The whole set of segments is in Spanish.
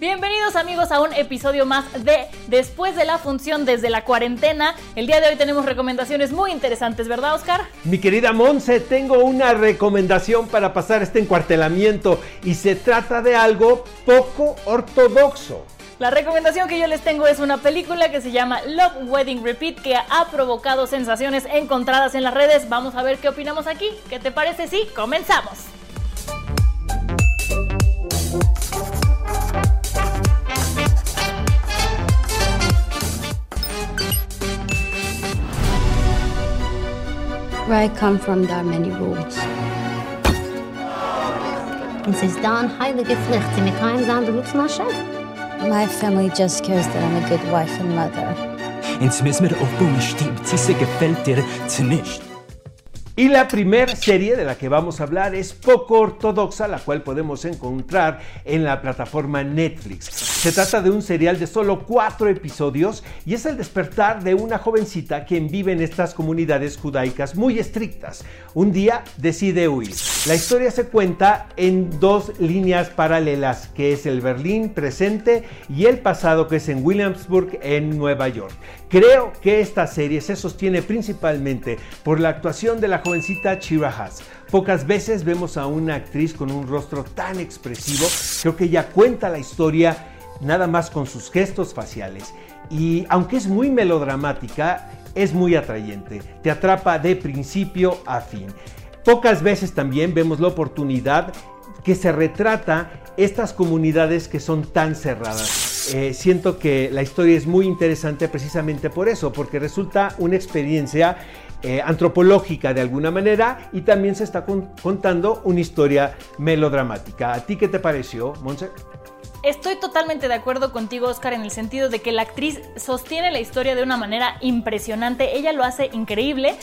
Bienvenidos amigos a un episodio más de Después de la función desde la cuarentena. El día de hoy tenemos recomendaciones muy interesantes, ¿verdad Oscar? Mi querida Monse, tengo una recomendación para pasar este encuartelamiento y se trata de algo poco ortodoxo. La recomendación que yo les tengo es una película que se llama Love Wedding Repeat que ha provocado sensaciones encontradas en las redes. Vamos a ver qué opinamos aquí. ¿Qué te parece si comenzamos? Where I come from, there are many rules. Und sie ist da und heilige Pflicht. Sie mit keinem sagen, du rufst nach Chef. My family just cares that I'm a good wife and mother. Ins müssen wir aufbauen, stimmt. Sie gefällt dir zu nicht. Y la primera serie de la que vamos a hablar es poco ortodoxa, la cual podemos encontrar en la plataforma Netflix. Se trata de un serial de solo cuatro episodios y es el despertar de una jovencita quien vive en estas comunidades judaicas muy estrictas. Un día decide huir. La historia se cuenta en dos líneas paralelas, que es el Berlín presente y el pasado, que es en Williamsburg, en Nueva York. Creo que esta serie se sostiene principalmente por la actuación de la jovencita Chira Haas. Pocas veces vemos a una actriz con un rostro tan expresivo. Creo que ella cuenta la historia nada más con sus gestos faciales. Y aunque es muy melodramática, es muy atrayente. Te atrapa de principio a fin. Pocas veces también vemos la oportunidad que se retrata estas comunidades que son tan cerradas. Eh, siento que la historia es muy interesante precisamente por eso, porque resulta una experiencia eh, antropológica de alguna manera y también se está contando una historia melodramática. ¿A ti qué te pareció, Monse? Estoy totalmente de acuerdo contigo, Oscar, en el sentido de que la actriz sostiene la historia de una manera impresionante. Ella lo hace increíble.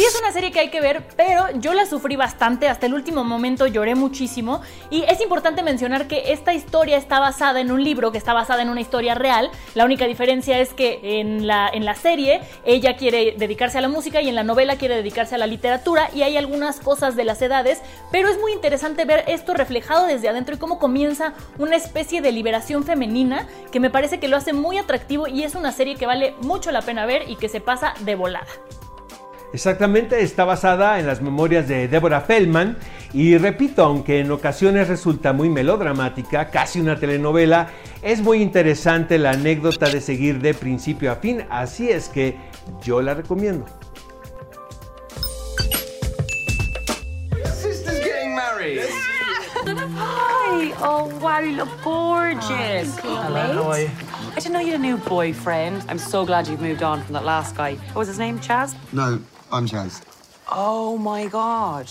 Sí es una serie que hay que ver, pero yo la sufrí bastante. Hasta el último momento lloré muchísimo. Y es importante mencionar que esta historia está basada en un libro que está basada en una historia real. La única diferencia es que en la, en la serie ella quiere dedicarse a la música y en la novela quiere dedicarse a la literatura. Y hay algunas cosas de las edades, pero es muy interesante ver esto reflejado desde adentro y cómo comienza una especie de liberación femenina que me parece que lo hace muy atractivo y es una serie que vale mucho la pena ver y que se pasa de volada. Exactamente, está basada en las memorias de Deborah Feldman y repito, aunque en ocasiones resulta muy melodramática, casi una telenovela, es muy interesante la anécdota de seguir de principio a fin, así es que yo la recomiendo. Hi. Oh, wow, you look gorgeous. Hello? I didn't know you had a new boyfriend. I'm so glad you've moved on from that last guy. What was his name? Chaz? No, Oh, my God.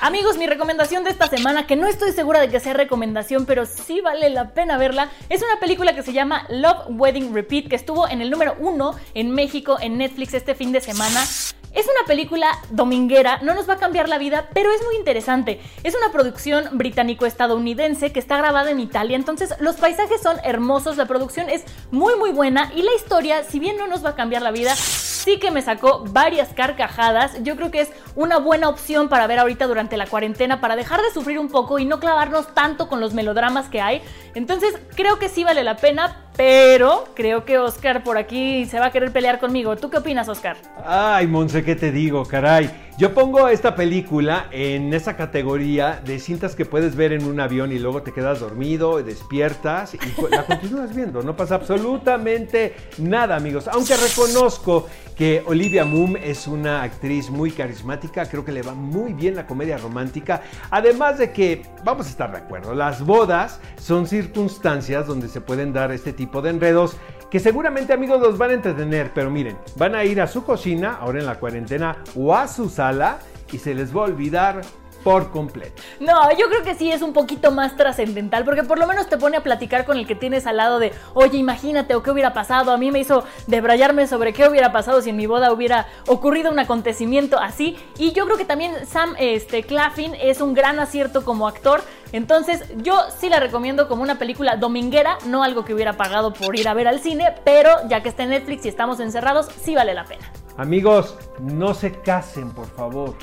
Amigos, mi recomendación de esta semana, que no estoy segura de que sea recomendación, pero sí vale la pena verla, es una película que se llama Love Wedding Repeat, que estuvo en el número uno en México en Netflix este fin de semana. Es una película dominguera, no nos va a cambiar la vida, pero es muy interesante. Es una producción británico-estadounidense que está grabada en Italia, entonces los paisajes son hermosos, la producción es muy muy buena y la historia, si bien no nos va a cambiar la vida, sí que me sacó varias carcajadas. Yo creo que es una buena opción para ver ahorita durante la cuarentena, para dejar de sufrir un poco y no clavarnos tanto con los melodramas que hay. Entonces creo que sí vale la pena, pero creo que Oscar por aquí se va a querer pelear conmigo. ¿Tú qué opinas, Oscar? Ay, Monse, ¿qué te digo, caray? Yo pongo esta película en esa categoría de cintas que puedes ver en un avión y luego te quedas dormido, despiertas y la continúas viendo. No pasa absolutamente nada, amigos. Aunque reconozco que Olivia Moon es una actriz muy carismática, creo que le va muy bien la comedia romántica. Además de que, vamos a estar de acuerdo, las bodas son circunstancias donde se pueden dar este tipo de enredos que seguramente amigos los van a entretener, pero miren, van a ir a su cocina, ahora en la cuarentena, o a su sala y se les va a olvidar por completo. No, yo creo que sí es un poquito más trascendental, porque por lo menos te pone a platicar con el que tienes al lado de, oye, imagínate, o qué hubiera pasado. A mí me hizo debrayarme sobre qué hubiera pasado si en mi boda hubiera ocurrido un acontecimiento así. Y yo creo que también Sam este, Claflin es un gran acierto como actor. Entonces, yo sí la recomiendo como una película dominguera, no algo que hubiera pagado por ir a ver al cine, pero ya que está en Netflix y estamos encerrados, sí vale la pena. Amigos, no se casen, por favor.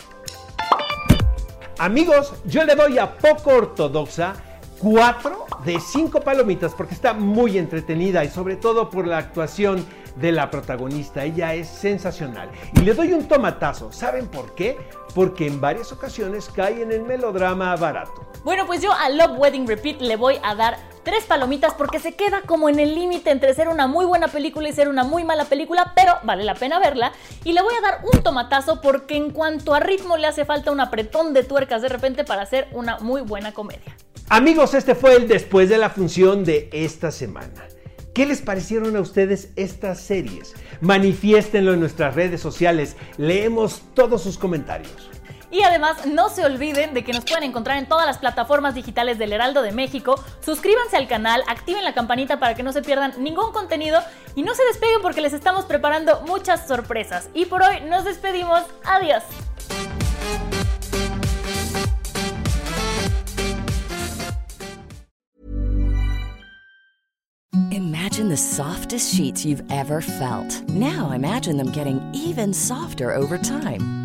Amigos, yo le doy a poco ortodoxa 4 de 5 palomitas porque está muy entretenida y sobre todo por la actuación de la protagonista. Ella es sensacional. Y le doy un tomatazo. ¿Saben por qué? Porque en varias ocasiones cae en el melodrama barato. Bueno, pues yo a Love Wedding Repeat le voy a dar tres palomitas porque se queda como en el límite entre ser una muy buena película y ser una muy mala película, pero vale la pena verla. Y le voy a dar un tomatazo porque en cuanto a ritmo le hace falta un apretón de tuercas de repente para hacer una muy buena comedia. Amigos, este fue el después de la función de esta semana. ¿Qué les parecieron a ustedes estas series? Manifiéstenlo en nuestras redes sociales. Leemos todos sus comentarios. Y además no se olviden de que nos pueden encontrar en todas las plataformas digitales del Heraldo de México. Suscríbanse al canal, activen la campanita para que no se pierdan ningún contenido y no se despeguen porque les estamos preparando muchas sorpresas. Y por hoy nos despedimos. Adiós. Imagine the softest sheets you've ever felt. Now imagine them getting even softer over time.